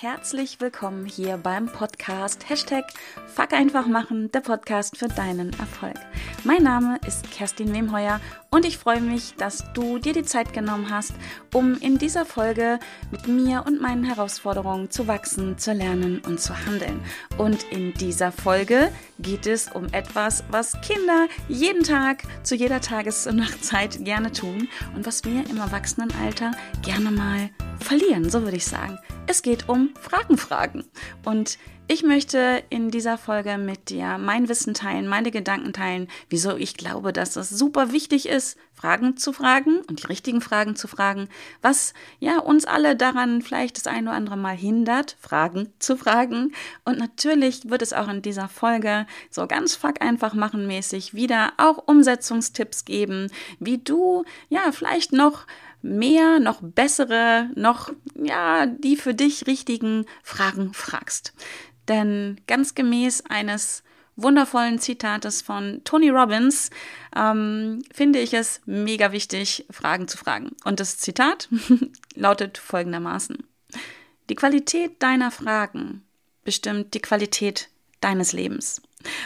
herzlich willkommen hier beim Podcast Hashtag Fuck einfach machen, der Podcast für deinen Erfolg. Mein Name ist Kerstin Wemheuer und ich freue mich, dass du dir die Zeit genommen hast, um in dieser Folge mit mir und meinen Herausforderungen zu wachsen, zu lernen und zu handeln. Und in dieser Folge geht es um etwas, was Kinder jeden Tag zu jeder Tages- und Nachtzeit gerne tun und was wir im Erwachsenenalter gerne mal verlieren, so würde ich sagen. Es geht um Fragenfragen. Und ich möchte in dieser Folge mit dir mein Wissen teilen, meine Gedanken teilen, wieso ich glaube, dass es super wichtig ist, Fragen zu fragen und die richtigen Fragen zu fragen, was ja uns alle daran vielleicht das ein oder andere Mal hindert, Fragen zu fragen. Und natürlich wird es auch in dieser Folge so ganz fuck einfach machen mäßig wieder auch Umsetzungstipps geben, wie du ja vielleicht noch mehr, noch bessere, noch, ja, die für dich richtigen Fragen fragst. Denn ganz gemäß eines wundervollen Zitates von Tony Robbins ähm, finde ich es mega wichtig, Fragen zu fragen. Und das Zitat lautet folgendermaßen. Die Qualität deiner Fragen bestimmt die Qualität deines Lebens.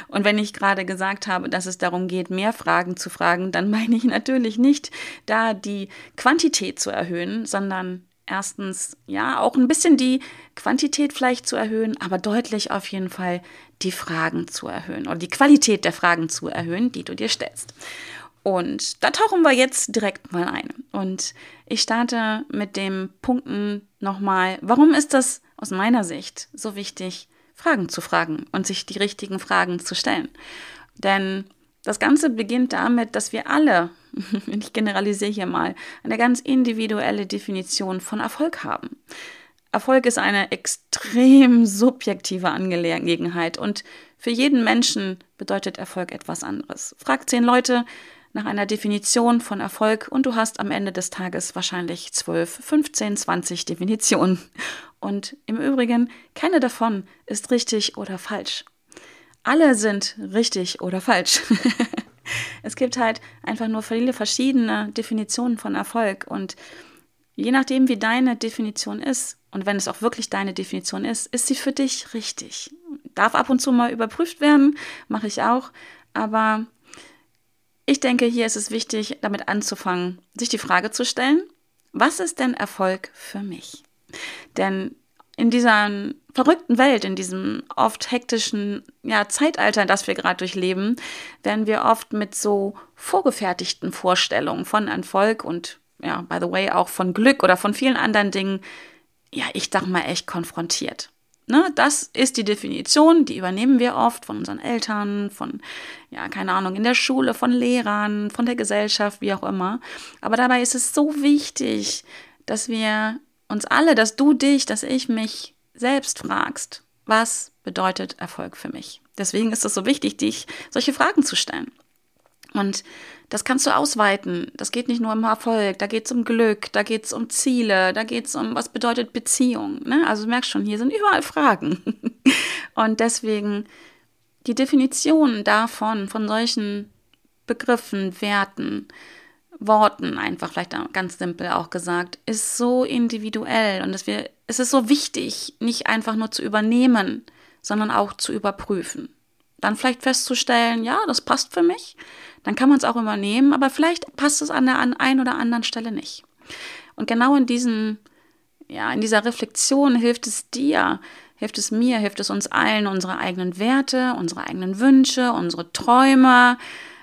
Und wenn ich gerade gesagt habe, dass es darum geht, mehr Fragen zu fragen, dann meine ich natürlich nicht, da die Quantität zu erhöhen, sondern erstens, ja, auch ein bisschen die Quantität vielleicht zu erhöhen, aber deutlich auf jeden Fall die Fragen zu erhöhen oder die Qualität der Fragen zu erhöhen, die du dir stellst. Und da tauchen wir jetzt direkt mal ein. Und ich starte mit dem Punkten nochmal, warum ist das aus meiner Sicht so wichtig, Fragen zu fragen und sich die richtigen Fragen zu stellen. Denn das Ganze beginnt damit, dass wir alle, ich generalisiere hier mal, eine ganz individuelle Definition von Erfolg haben. Erfolg ist eine extrem subjektive Angelegenheit und für jeden Menschen bedeutet Erfolg etwas anderes. Frag zehn Leute nach einer Definition von Erfolg und du hast am Ende des Tages wahrscheinlich 12, 15, 20 Definitionen. Und im Übrigen, keine davon ist richtig oder falsch. Alle sind richtig oder falsch. es gibt halt einfach nur viele verschiedene Definitionen von Erfolg und je nachdem, wie deine Definition ist, und wenn es auch wirklich deine Definition ist, ist sie für dich richtig. Darf ab und zu mal überprüft werden, mache ich auch, aber ich denke, hier ist es wichtig, damit anzufangen, sich die Frage zu stellen, was ist denn Erfolg für mich? Denn in dieser verrückten Welt, in diesem oft hektischen ja, Zeitalter, das wir gerade durchleben, werden wir oft mit so vorgefertigten Vorstellungen von Erfolg und ja, by the way, auch von Glück oder von vielen anderen Dingen, ja, ich dachte mal echt konfrontiert. Ne, das ist die Definition, die übernehmen wir oft von unseren Eltern, von, ja, keine Ahnung, in der Schule, von Lehrern, von der Gesellschaft, wie auch immer. Aber dabei ist es so wichtig, dass wir uns alle, dass du dich, dass ich mich selbst fragst, was bedeutet Erfolg für mich? Deswegen ist es so wichtig, dich solche Fragen zu stellen. Und das kannst du ausweiten. Das geht nicht nur um Erfolg, da geht es um Glück, da geht es um Ziele, da geht es um, was bedeutet Beziehung. Ne? Also du merkst schon, hier sind überall Fragen. Und deswegen die Definition davon, von solchen Begriffen, Werten, Worten einfach, vielleicht ganz simpel auch gesagt, ist so individuell und dass wir, es ist so wichtig, nicht einfach nur zu übernehmen, sondern auch zu überprüfen. Dann vielleicht festzustellen, ja, das passt für mich, dann kann man es auch übernehmen, aber vielleicht passt es an der an ein oder anderen Stelle nicht. Und genau in diesem, ja, in dieser Reflexion hilft es dir, hilft es mir, hilft es uns allen, unsere eigenen Werte, unsere eigenen Wünsche, unsere Träume,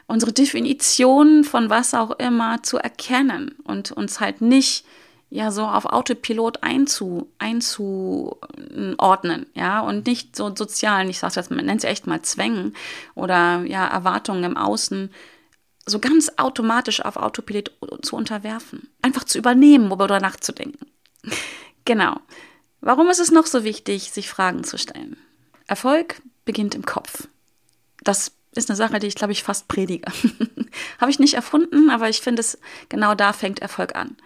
unsere Definition von was auch immer zu erkennen und uns halt nicht ja so auf Autopilot einzu, einzuordnen, ja, und nicht so sozialen, ich sag's jetzt, man nennt es echt mal Zwängen oder ja, Erwartungen im Außen, so ganz automatisch auf Autopilot zu unterwerfen. Einfach zu übernehmen, darüber nachzudenken. Genau. Warum ist es noch so wichtig, sich Fragen zu stellen? Erfolg beginnt im Kopf. Das ist eine Sache, die ich, glaube ich, fast predige. Habe ich nicht erfunden, aber ich finde es, genau da fängt Erfolg an.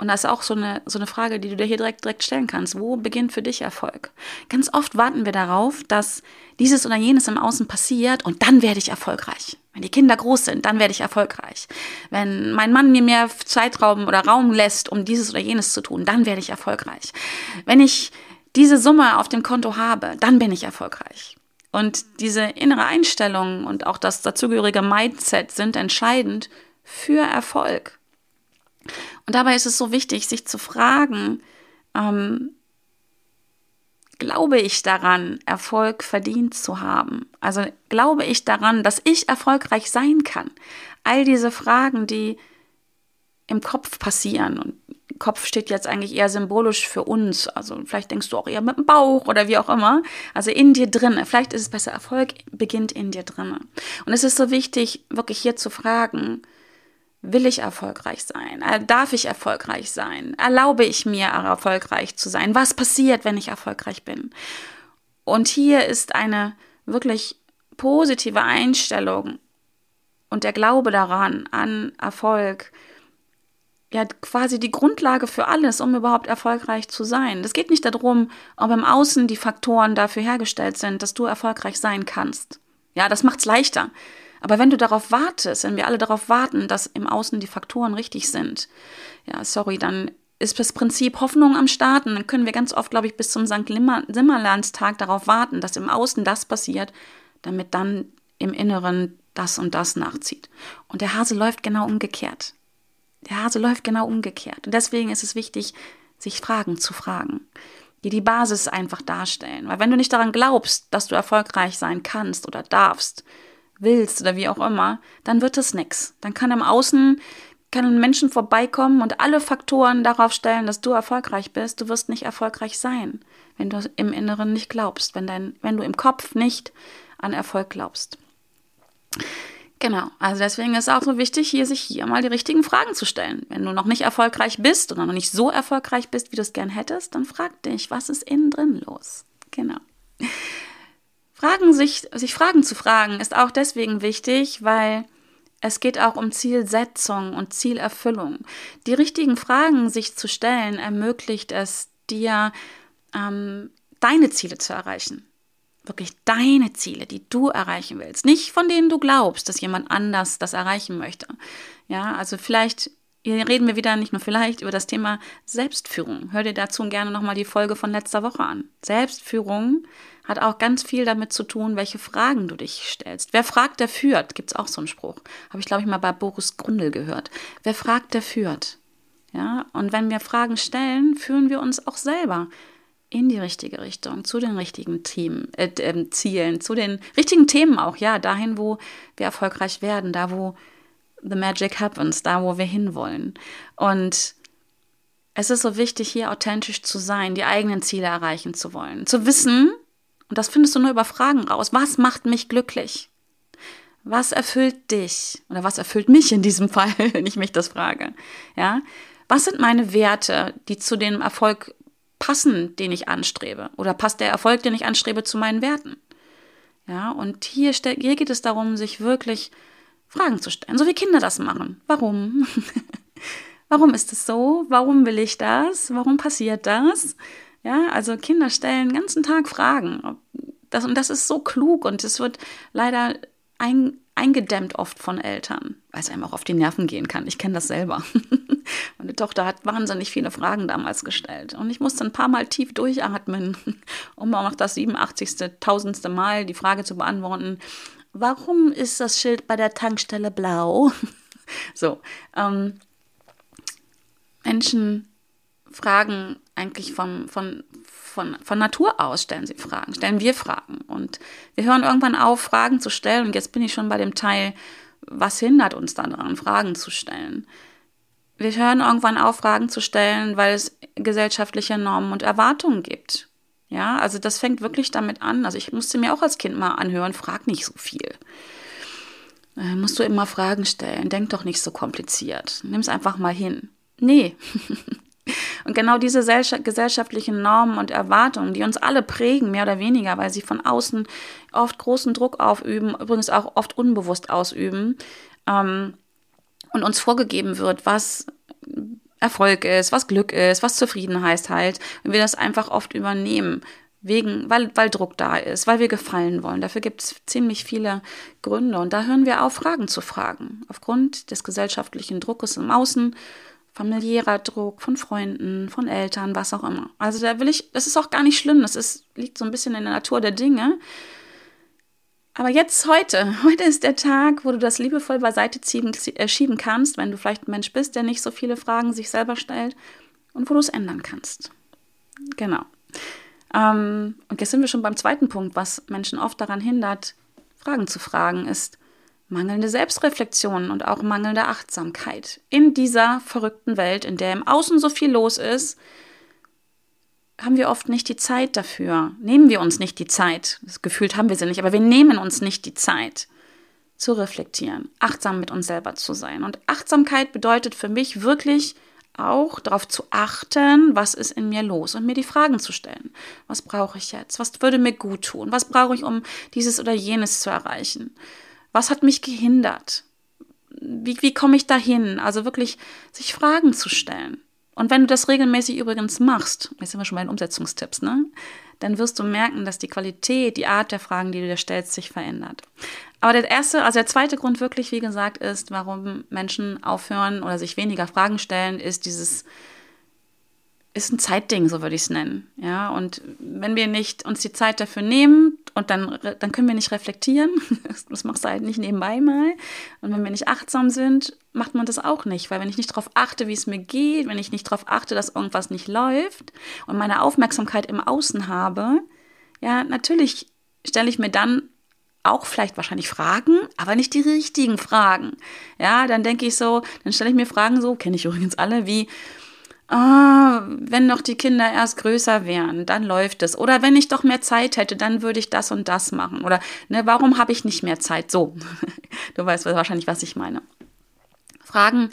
Und das ist auch so eine, so eine Frage, die du dir hier direkt, direkt stellen kannst. Wo beginnt für dich Erfolg? Ganz oft warten wir darauf, dass dieses oder jenes im Außen passiert und dann werde ich erfolgreich. Wenn die Kinder groß sind, dann werde ich erfolgreich. Wenn mein Mann mir mehr Zeitraum oder Raum lässt, um dieses oder jenes zu tun, dann werde ich erfolgreich. Wenn ich diese Summe auf dem Konto habe, dann bin ich erfolgreich. Und diese innere Einstellung und auch das dazugehörige Mindset sind entscheidend für Erfolg. Und dabei ist es so wichtig, sich zu fragen, ähm, glaube ich daran, Erfolg verdient zu haben? Also glaube ich daran, dass ich erfolgreich sein kann? All diese Fragen, die im Kopf passieren und Kopf steht jetzt eigentlich eher symbolisch für uns. Also vielleicht denkst du auch eher mit dem Bauch oder wie auch immer. Also in dir drin. Vielleicht ist es besser, Erfolg beginnt in dir drin. Und es ist so wichtig, wirklich hier zu fragen, will ich erfolgreich sein? Äh, darf ich erfolgreich sein? Erlaube ich mir erfolgreich zu sein? Was passiert, wenn ich erfolgreich bin? Und hier ist eine wirklich positive Einstellung und der Glaube daran, an Erfolg, ja quasi die Grundlage für alles, um überhaupt erfolgreich zu sein. Es geht nicht darum, ob im Außen die Faktoren dafür hergestellt sind, dass du erfolgreich sein kannst. Ja, das macht's leichter. Aber wenn du darauf wartest, wenn wir alle darauf warten, dass im Außen die Faktoren richtig sind, ja, sorry, dann ist das Prinzip Hoffnung am Starten. Dann können wir ganz oft, glaube ich, bis zum St. Simmerlandstag darauf warten, dass im Außen das passiert, damit dann im Inneren das und das nachzieht. Und der Hase läuft genau umgekehrt. Der Hase läuft genau umgekehrt. Und deswegen ist es wichtig, sich Fragen zu fragen, die die Basis einfach darstellen. Weil wenn du nicht daran glaubst, dass du erfolgreich sein kannst oder darfst, willst oder wie auch immer, dann wird es nichts. Dann kann im Außen kann Menschen vorbeikommen und alle Faktoren darauf stellen, dass du erfolgreich bist. Du wirst nicht erfolgreich sein, wenn du im Inneren nicht glaubst, wenn, dein, wenn du im Kopf nicht an Erfolg glaubst. Genau, also deswegen ist es auch so wichtig, hier sich hier mal die richtigen Fragen zu stellen. Wenn du noch nicht erfolgreich bist oder noch nicht so erfolgreich bist, wie du es gern hättest, dann frag dich, was ist innen drin los? Genau. Fragen sich, sich Fragen zu fragen ist auch deswegen wichtig, weil es geht auch um Zielsetzung und Zielerfüllung. Die richtigen Fragen sich zu stellen ermöglicht es dir, ähm, deine Ziele zu erreichen wirklich deine Ziele, die du erreichen willst, nicht von denen du glaubst, dass jemand anders das erreichen möchte. Ja, also vielleicht hier reden wir wieder nicht nur vielleicht über das Thema Selbstführung. Hör dir dazu gerne nochmal die Folge von letzter Woche an. Selbstführung hat auch ganz viel damit zu tun, welche Fragen du dich stellst. Wer fragt, der führt, gibt es auch so einen Spruch. Habe ich, glaube ich, mal bei Boris Grundl gehört. Wer fragt, der führt. Ja, und wenn wir Fragen stellen, führen wir uns auch selber in die richtige Richtung, zu den richtigen Team, äh, äh, Zielen, zu den richtigen Themen auch, ja, dahin, wo wir erfolgreich werden, da, wo the magic happens, da, wo wir hinwollen. Und es ist so wichtig, hier authentisch zu sein, die eigenen Ziele erreichen zu wollen, zu wissen, und das findest du nur über Fragen raus, was macht mich glücklich? Was erfüllt dich? Oder was erfüllt mich in diesem Fall, wenn ich mich das frage? Ja? Was sind meine Werte, die zu dem Erfolg passen, den ich anstrebe? Oder passt der Erfolg, den ich anstrebe, zu meinen Werten? Ja, und hier, hier geht es darum, sich wirklich Fragen zu stellen, so wie Kinder das machen. Warum? Warum ist es so? Warum will ich das? Warum passiert das? Ja, also Kinder stellen den ganzen Tag Fragen. Das, und das ist so klug und es wird leider ein, eingedämmt oft von Eltern, weil es einem auch auf die Nerven gehen kann. Ich kenne das selber. Meine Tochter hat wahnsinnig viele Fragen damals gestellt und ich musste ein paar Mal tief durchatmen, um auch noch das 87. tausendste Mal die Frage zu beantworten, warum ist das Schild bei der Tankstelle blau? so, ähm, Menschen fragen eigentlich vom, von, von, von Natur aus stellen sie Fragen, stellen wir Fragen. Und wir hören irgendwann auf, Fragen zu stellen. Und jetzt bin ich schon bei dem Teil, was hindert uns daran, Fragen zu stellen? Wir hören irgendwann auf, Fragen zu stellen, weil es gesellschaftliche Normen und Erwartungen gibt. Ja, also das fängt wirklich damit an. Also ich musste mir auch als Kind mal anhören, frag nicht so viel. Äh, musst du immer Fragen stellen, denk doch nicht so kompliziert. Nimm es einfach mal hin. Nee, Und genau diese gesellschaftlichen Normen und Erwartungen, die uns alle prägen, mehr oder weniger, weil sie von außen oft großen Druck aufüben, übrigens auch oft unbewusst ausüben, ähm, und uns vorgegeben wird, was Erfolg ist, was Glück ist, was Zufriedenheit halt, und wir das einfach oft übernehmen. Wegen, weil, weil Druck da ist, weil wir gefallen wollen. Dafür gibt es ziemlich viele Gründe. Und da hören wir auf, Fragen zu fragen. Aufgrund des gesellschaftlichen Druckes im Außen familiärer Druck von Freunden, von Eltern, was auch immer. Also da will ich, das ist auch gar nicht schlimm, das ist, liegt so ein bisschen in der Natur der Dinge. Aber jetzt heute, heute ist der Tag, wo du das liebevoll beiseite ziehen, äh, schieben kannst, wenn du vielleicht ein Mensch bist, der nicht so viele Fragen sich selber stellt und wo du es ändern kannst. Genau. Ähm, und jetzt sind wir schon beim zweiten Punkt, was Menschen oft daran hindert, Fragen zu fragen, ist mangelnde Selbstreflexion und auch mangelnde Achtsamkeit. In dieser verrückten Welt, in der im Außen so viel los ist, haben wir oft nicht die Zeit dafür. Nehmen wir uns nicht die Zeit. Das Gefühl haben wir sie nicht, aber wir nehmen uns nicht die Zeit zu reflektieren, achtsam mit uns selber zu sein. Und Achtsamkeit bedeutet für mich wirklich auch darauf zu achten, was ist in mir los und mir die Fragen zu stellen. Was brauche ich jetzt? Was würde mir gut tun? Was brauche ich, um dieses oder jenes zu erreichen? Was hat mich gehindert? Wie, wie komme ich dahin? Also wirklich sich Fragen zu stellen. Und wenn du das regelmäßig übrigens machst, jetzt sind wir schon bei den Umsetzungstipps, ne? Dann wirst du merken, dass die Qualität, die Art der Fragen, die du dir stellst, sich verändert. Aber der erste, also der zweite Grund wirklich, wie gesagt, ist, warum Menschen aufhören oder sich weniger Fragen stellen, ist dieses ist ein Zeitding, so würde ich es nennen. Ja, und wenn wir nicht uns die Zeit dafür nehmen und dann, dann können wir nicht reflektieren, das machst du halt nicht nebenbei mal. Und wenn wir nicht achtsam sind, macht man das auch nicht, weil wenn ich nicht darauf achte, wie es mir geht, wenn ich nicht darauf achte, dass irgendwas nicht läuft und meine Aufmerksamkeit im Außen habe, ja, natürlich stelle ich mir dann auch vielleicht wahrscheinlich Fragen, aber nicht die richtigen Fragen. Ja, dann denke ich so, dann stelle ich mir Fragen so, kenne ich übrigens alle, wie, ah, wenn noch die Kinder erst größer wären, dann läuft es. Oder wenn ich doch mehr Zeit hätte, dann würde ich das und das machen. Oder ne, warum habe ich nicht mehr Zeit? So, du weißt wahrscheinlich, was ich meine. Fragen,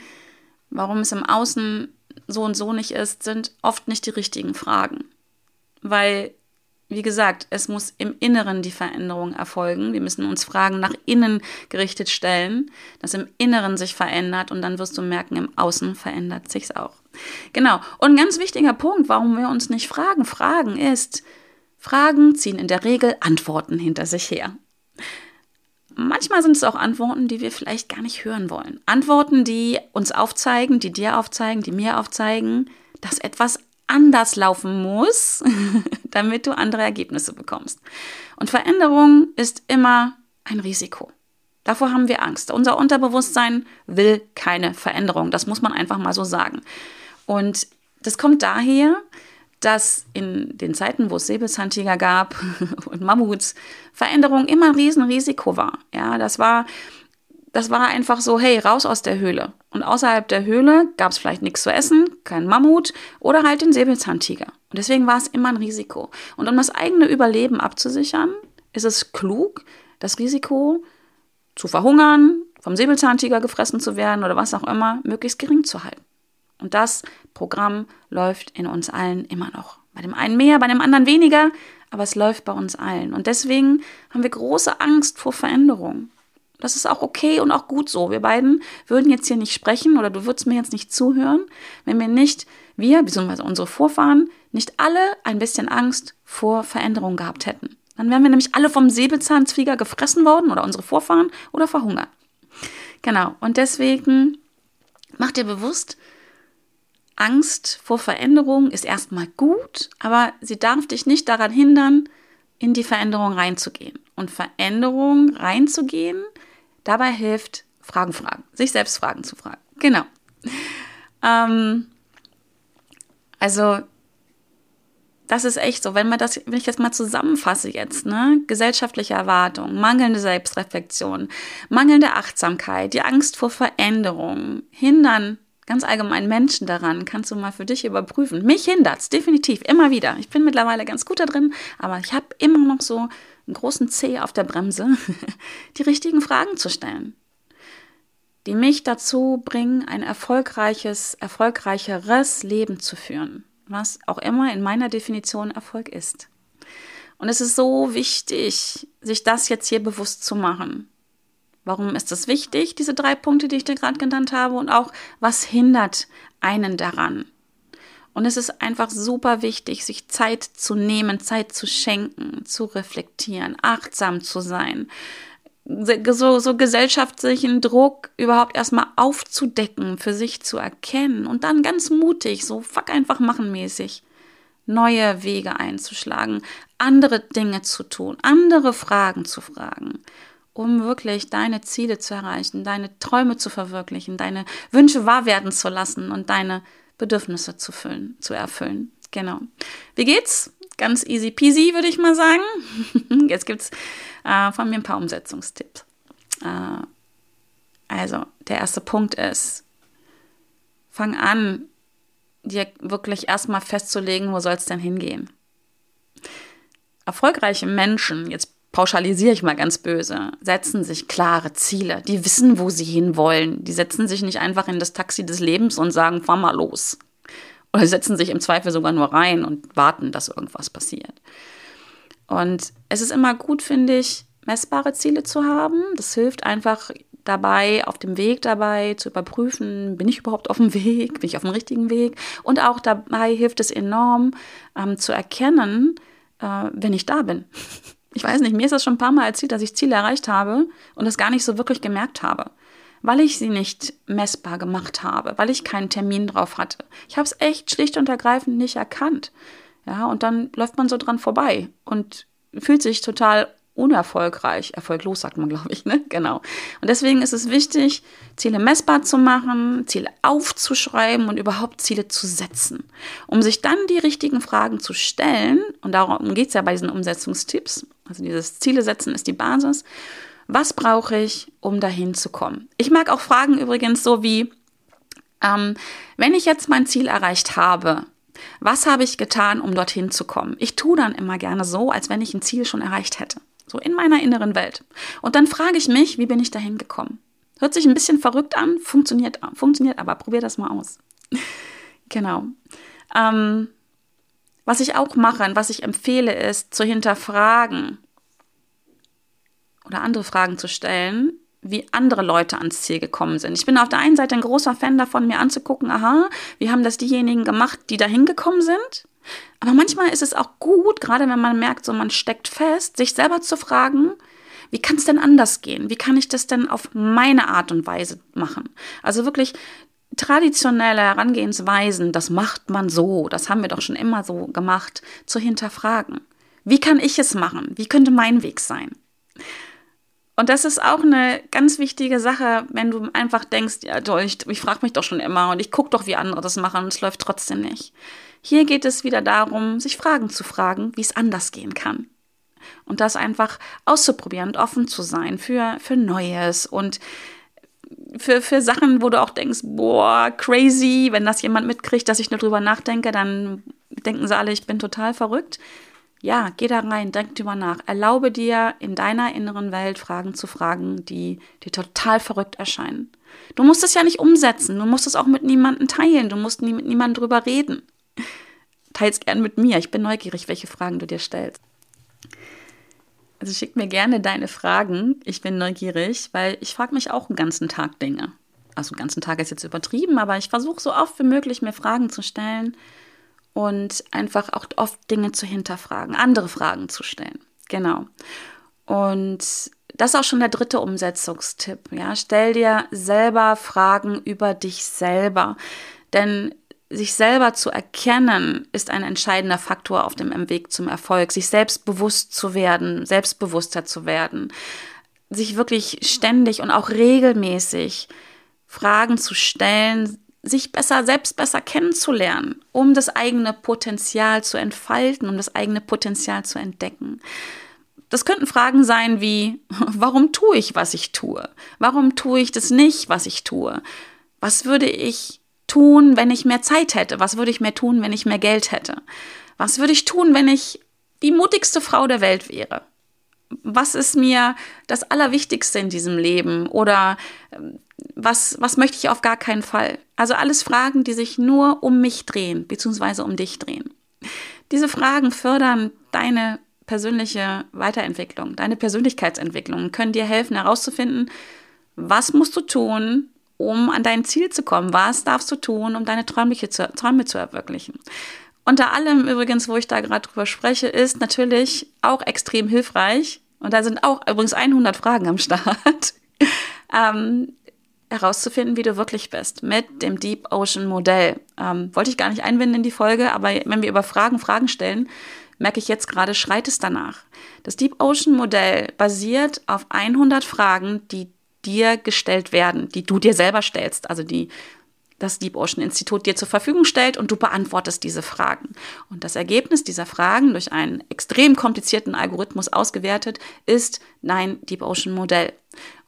warum es im Außen so und so nicht ist, sind oft nicht die richtigen Fragen. Weil wie gesagt, es muss im Inneren die Veränderung erfolgen. Wir müssen uns Fragen nach innen gerichtet stellen, dass im Inneren sich verändert und dann wirst du merken, im Außen verändert sich's auch. Genau. Und ein ganz wichtiger Punkt, warum wir uns nicht fragen, fragen ist, Fragen ziehen in der Regel Antworten hinter sich her. Manchmal sind es auch Antworten, die wir vielleicht gar nicht hören wollen. Antworten, die uns aufzeigen, die dir aufzeigen, die mir aufzeigen, dass etwas anders laufen muss, damit du andere Ergebnisse bekommst. Und Veränderung ist immer ein Risiko. Davor haben wir Angst. Unser Unterbewusstsein will keine Veränderung. Das muss man einfach mal so sagen. Und das kommt daher, dass in den Zeiten, wo es Säbelzahntiger gab und Mammuts, Veränderung immer ein Riesenrisiko war. Ja, das war das war einfach so, hey, raus aus der Höhle. Und außerhalb der Höhle gab es vielleicht nichts zu essen, kein Mammut oder halt den Säbelzahntiger. Und deswegen war es immer ein Risiko. Und um das eigene Überleben abzusichern, ist es klug, das Risiko zu verhungern, vom Säbelzahntiger gefressen zu werden oder was auch immer, möglichst gering zu halten. Und das Programm läuft in uns allen immer noch. Bei dem einen mehr, bei dem anderen weniger, aber es läuft bei uns allen. Und deswegen haben wir große Angst vor Veränderung. Das ist auch okay und auch gut so. Wir beiden würden jetzt hier nicht sprechen oder du würdest mir jetzt nicht zuhören, wenn wir nicht, wir, beziehungsweise unsere Vorfahren, nicht alle ein bisschen Angst vor Veränderung gehabt hätten. Dann wären wir nämlich alle vom Säbelzahnzwieger gefressen worden oder unsere Vorfahren oder verhungert. Genau. Und deswegen mach dir bewusst, Angst vor Veränderung ist erstmal gut, aber sie darf dich nicht daran hindern, in die Veränderung reinzugehen. Und Veränderung reinzugehen Dabei hilft Fragen fragen, sich selbst Fragen zu fragen. Genau. Ähm, also das ist echt so, wenn man das, wenn ich das mal zusammenfasse jetzt, ne, gesellschaftliche Erwartungen, mangelnde Selbstreflexion, mangelnde Achtsamkeit, die Angst vor Veränderung, hindern ganz allgemein Menschen daran, kannst du mal für dich überprüfen. Mich hindert es definitiv immer wieder. Ich bin mittlerweile ganz gut da drin, aber ich habe immer noch so einen großen Zeh auf der Bremse, die richtigen Fragen zu stellen, die mich dazu bringen, ein erfolgreiches, erfolgreicheres Leben zu führen, was auch immer in meiner Definition Erfolg ist. Und es ist so wichtig, sich das jetzt hier bewusst zu machen. Warum ist es wichtig, diese drei Punkte, die ich dir gerade genannt habe, und auch was hindert einen daran? Und es ist einfach super wichtig, sich Zeit zu nehmen, Zeit zu schenken, zu reflektieren, achtsam zu sein, so, so gesellschaftlichen Druck überhaupt erstmal aufzudecken, für sich zu erkennen und dann ganz mutig, so fuck einfach machen mäßig, neue Wege einzuschlagen, andere Dinge zu tun, andere Fragen zu fragen, um wirklich deine Ziele zu erreichen, deine Träume zu verwirklichen, deine Wünsche wahr werden zu lassen und deine Bedürfnisse zu füllen, zu erfüllen. Genau. Wie geht's? Ganz easy peasy, würde ich mal sagen. Jetzt gibt's äh, von mir ein paar Umsetzungstipps. Äh, also, der erste Punkt ist, fang an, dir wirklich erstmal festzulegen, wo soll es denn hingehen. Erfolgreiche Menschen, jetzt pauschalisiere ich mal ganz böse, setzen sich klare Ziele. Die wissen, wo sie hinwollen. Die setzen sich nicht einfach in das Taxi des Lebens und sagen, fahr mal los. Oder setzen sich im Zweifel sogar nur rein und warten, dass irgendwas passiert. Und es ist immer gut, finde ich, messbare Ziele zu haben. Das hilft einfach dabei, auf dem Weg dabei zu überprüfen, bin ich überhaupt auf dem Weg, bin ich auf dem richtigen Weg. Und auch dabei hilft es enorm ähm, zu erkennen, äh, wenn ich da bin. Ich weiß nicht, mir ist das schon ein paar Mal erzählt, dass ich Ziele erreicht habe und das gar nicht so wirklich gemerkt habe, weil ich sie nicht messbar gemacht habe, weil ich keinen Termin drauf hatte. Ich habe es echt schlicht und ergreifend nicht erkannt. Ja, und dann läuft man so dran vorbei und fühlt sich total unerfolgreich, erfolglos sagt man, glaube ich, ne? Genau. Und deswegen ist es wichtig, Ziele messbar zu machen, Ziele aufzuschreiben und überhaupt Ziele zu setzen, um sich dann die richtigen Fragen zu stellen. Und darum geht es ja bei diesen Umsetzungstipps. Also dieses Ziele setzen ist die Basis. Was brauche ich, um dahin zu kommen? Ich mag auch Fragen übrigens so wie, ähm, wenn ich jetzt mein Ziel erreicht habe, was habe ich getan, um dorthin zu kommen? Ich tue dann immer gerne so, als wenn ich ein Ziel schon erreicht hätte. So in meiner inneren Welt. Und dann frage ich mich, wie bin ich dahin gekommen? Hört sich ein bisschen verrückt an, funktioniert, funktioniert aber. Probier das mal aus. genau. Ähm, was ich auch mache und was ich empfehle, ist zu hinterfragen oder andere Fragen zu stellen, wie andere Leute ans Ziel gekommen sind. Ich bin auf der einen Seite ein großer Fan davon, mir anzugucken, aha, wie haben das diejenigen gemacht, die dahin gekommen sind? Aber manchmal ist es auch gut, gerade wenn man merkt, so man steckt fest, sich selber zu fragen, wie kann es denn anders gehen? Wie kann ich das denn auf meine Art und Weise machen? Also wirklich traditionelle Herangehensweisen, das macht man so, das haben wir doch schon immer so gemacht, zu hinterfragen. Wie kann ich es machen? Wie könnte mein Weg sein? Und das ist auch eine ganz wichtige Sache, wenn du einfach denkst, ja, ich, ich frage mich doch schon immer und ich gucke doch, wie andere das machen und es läuft trotzdem nicht. Hier geht es wieder darum, sich Fragen zu fragen, wie es anders gehen kann. Und das einfach auszuprobieren und offen zu sein für, für Neues und für, für Sachen, wo du auch denkst, boah, crazy, wenn das jemand mitkriegt, dass ich nur drüber nachdenke, dann denken sie alle, ich bin total verrückt. Ja, geh da rein, denk drüber nach. Erlaube dir, in deiner inneren Welt Fragen zu fragen, die dir total verrückt erscheinen. Du musst es ja nicht umsetzen, du musst es auch mit niemandem teilen, du musst nie mit niemandem drüber reden. Teils gern mit mir. Ich bin neugierig, welche Fragen du dir stellst. Also schick mir gerne deine Fragen. Ich bin neugierig, weil ich frage mich auch den ganzen Tag Dinge. Also den ganzen Tag ist jetzt übertrieben, aber ich versuche so oft wie möglich mir Fragen zu stellen und einfach auch oft Dinge zu hinterfragen, andere Fragen zu stellen. Genau. Und das ist auch schon der dritte Umsetzungstipp. Ja, stell dir selber Fragen über dich selber, denn sich selber zu erkennen, ist ein entscheidender Faktor auf dem Weg zum Erfolg. Sich selbstbewusst zu werden, selbstbewusster zu werden, sich wirklich ständig und auch regelmäßig Fragen zu stellen, sich besser, selbst besser kennenzulernen, um das eigene Potenzial zu entfalten, um das eigene Potenzial zu entdecken. Das könnten Fragen sein wie, warum tue ich, was ich tue? Warum tue ich das nicht, was ich tue? Was würde ich tun, wenn ich mehr Zeit hätte? Was würde ich mehr tun, wenn ich mehr Geld hätte? Was würde ich tun, wenn ich die mutigste Frau der Welt wäre? Was ist mir das Allerwichtigste in diesem Leben? Oder ähm, was, was möchte ich auf gar keinen Fall? Also alles Fragen, die sich nur um mich drehen, beziehungsweise um dich drehen. Diese Fragen fördern deine persönliche Weiterentwicklung, deine Persönlichkeitsentwicklung, können dir helfen herauszufinden, was musst du tun, um an dein Ziel zu kommen? Was darfst du tun, um deine Träume zu, Träume zu erwirklichen? Unter allem übrigens, wo ich da gerade drüber spreche, ist natürlich auch extrem hilfreich, und da sind auch übrigens 100 Fragen am Start, ähm, herauszufinden, wie du wirklich bist mit dem Deep Ocean Modell. Ähm, wollte ich gar nicht einbinden in die Folge, aber wenn wir über Fragen Fragen stellen, merke ich jetzt gerade, schreit es danach. Das Deep Ocean Modell basiert auf 100 Fragen, die dir gestellt werden, die du dir selber stellst, also die das Deep Ocean Institut dir zur Verfügung stellt und du beantwortest diese Fragen. Und das Ergebnis dieser Fragen durch einen extrem komplizierten Algorithmus ausgewertet ist dein Deep Ocean Modell.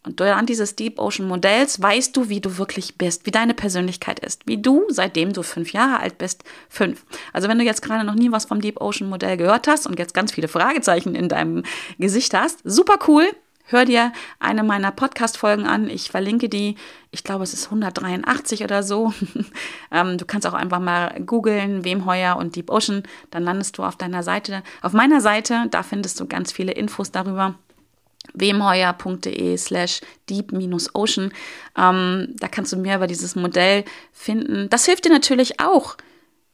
Und anhand dieses Deep Ocean Modells weißt du, wie du wirklich bist, wie deine Persönlichkeit ist, wie du, seitdem du fünf Jahre alt bist, fünf. Also wenn du jetzt gerade noch nie was vom Deep Ocean Modell gehört hast und jetzt ganz viele Fragezeichen in deinem Gesicht hast, super cool. Hör dir eine meiner Podcast-Folgen an. Ich verlinke die. Ich glaube, es ist 183 oder so. ähm, du kannst auch einfach mal googeln, Wemheuer und Deep Ocean. Dann landest du auf deiner Seite. Auf meiner Seite, da findest du ganz viele Infos darüber wemheuer.de slash deep-ocean. Ähm, da kannst du mehr über dieses Modell finden. Das hilft dir natürlich auch,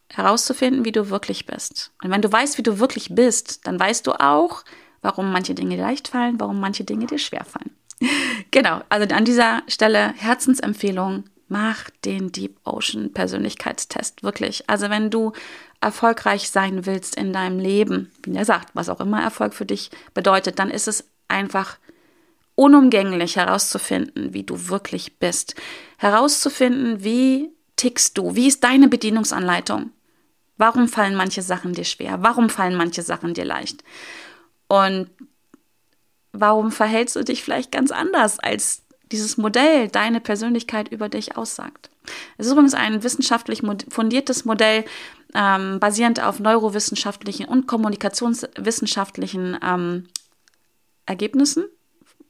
herauszufinden, wie du wirklich bist. Und wenn du weißt, wie du wirklich bist, dann weißt du auch, warum manche Dinge leicht fallen, warum manche Dinge dir schwer fallen. genau, also an dieser Stelle Herzensempfehlung, mach den Deep Ocean Persönlichkeitstest, wirklich. Also wenn du erfolgreich sein willst in deinem Leben, wie er sagt, was auch immer Erfolg für dich bedeutet, dann ist es einfach unumgänglich herauszufinden, wie du wirklich bist. Herauszufinden, wie tickst du, wie ist deine Bedienungsanleitung. Warum fallen manche Sachen dir schwer? Warum fallen manche Sachen dir leicht? Und warum verhältst du dich vielleicht ganz anders, als dieses Modell deine Persönlichkeit über dich aussagt? Es ist übrigens ein wissenschaftlich fundiertes Modell, ähm, basierend auf neurowissenschaftlichen und kommunikationswissenschaftlichen ähm, Ergebnissen,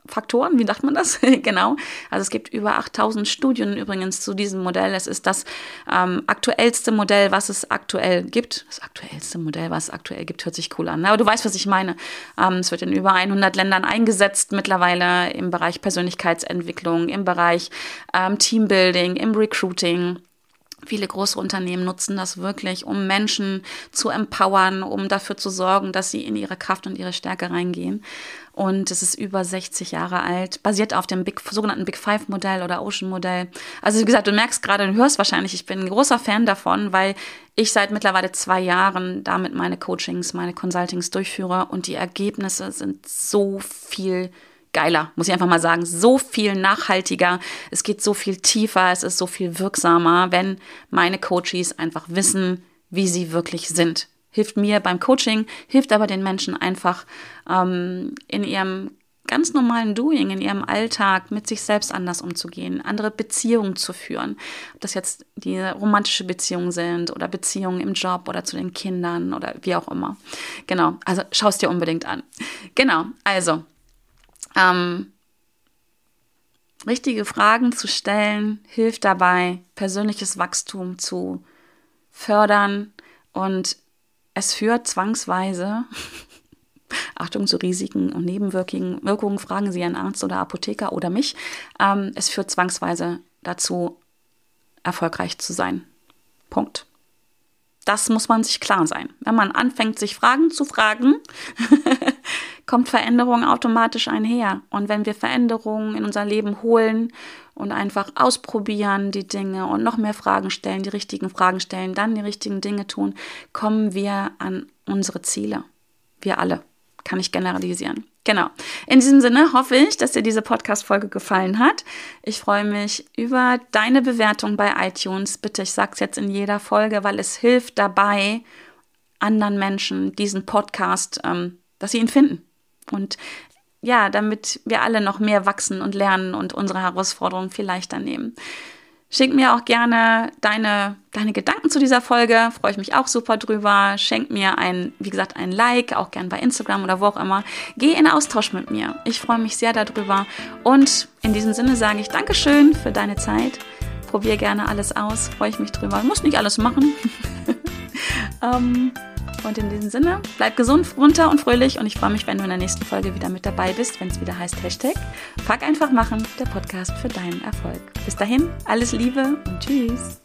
Faktoren, wie sagt man das? genau. Also es gibt über 8000 Studien übrigens zu diesem Modell. Es ist das ähm, aktuellste Modell, was es aktuell gibt. Das aktuellste Modell, was es aktuell gibt, hört sich cool an. Aber du weißt, was ich meine. Ähm, es wird in über 100 Ländern eingesetzt mittlerweile im Bereich Persönlichkeitsentwicklung, im Bereich ähm, Teambuilding, im Recruiting. Viele große Unternehmen nutzen das wirklich, um Menschen zu empowern, um dafür zu sorgen, dass sie in ihre Kraft und ihre Stärke reingehen. Und es ist über 60 Jahre alt, basiert auf dem Big, sogenannten Big Five Modell oder Ocean Modell. Also wie gesagt, du merkst gerade, du hörst wahrscheinlich, ich bin ein großer Fan davon, weil ich seit mittlerweile zwei Jahren damit meine Coachings, meine Consultings durchführe und die Ergebnisse sind so viel geiler, muss ich einfach mal sagen, so viel nachhaltiger, es geht so viel tiefer, es ist so viel wirksamer, wenn meine Coaches einfach wissen, wie sie wirklich sind hilft mir beim Coaching, hilft aber den Menschen einfach ähm, in ihrem ganz normalen Doing, in ihrem Alltag mit sich selbst anders umzugehen, andere Beziehungen zu führen. Ob das jetzt die romantische Beziehungen sind oder Beziehungen im Job oder zu den Kindern oder wie auch immer. Genau, also schau es dir unbedingt an. Genau, also ähm, richtige Fragen zu stellen hilft dabei, persönliches Wachstum zu fördern und es führt zwangsweise, Achtung zu Risiken und Nebenwirkungen, fragen Sie einen Arzt oder Apotheker oder mich, ähm, es führt zwangsweise dazu, erfolgreich zu sein. Punkt. Das muss man sich klar sein. Wenn man anfängt, sich Fragen zu fragen, kommt Veränderung automatisch einher. Und wenn wir Veränderungen in unser Leben holen und einfach ausprobieren die Dinge und noch mehr Fragen stellen, die richtigen Fragen stellen, dann die richtigen Dinge tun, kommen wir an unsere Ziele. Wir alle. Kann ich generalisieren. Genau. In diesem Sinne hoffe ich, dass dir diese Podcast-Folge gefallen hat. Ich freue mich über deine Bewertung bei iTunes. Bitte, ich sage es jetzt in jeder Folge, weil es hilft dabei, anderen Menschen diesen Podcast, ähm, dass sie ihn finden. Und ja, damit wir alle noch mehr wachsen und lernen und unsere Herausforderungen viel leichter nehmen. Schenk mir auch gerne deine, deine Gedanken zu dieser Folge. Freue ich mich auch super drüber. Schenk mir ein, wie gesagt, ein Like, auch gern bei Instagram oder wo auch immer. Geh in Austausch mit mir. Ich freue mich sehr darüber. Und in diesem Sinne sage ich Dankeschön für deine Zeit. Probier gerne alles aus. Freue ich mich drüber. Muss nicht alles machen. ähm, und in diesem Sinne, bleib gesund, runter und fröhlich und ich freue mich, wenn du in der nächsten Folge wieder mit dabei bist, wenn es wieder heißt Hashtag Fuck einfach machen, der Podcast für deinen Erfolg. Bis dahin, alles Liebe und tschüss.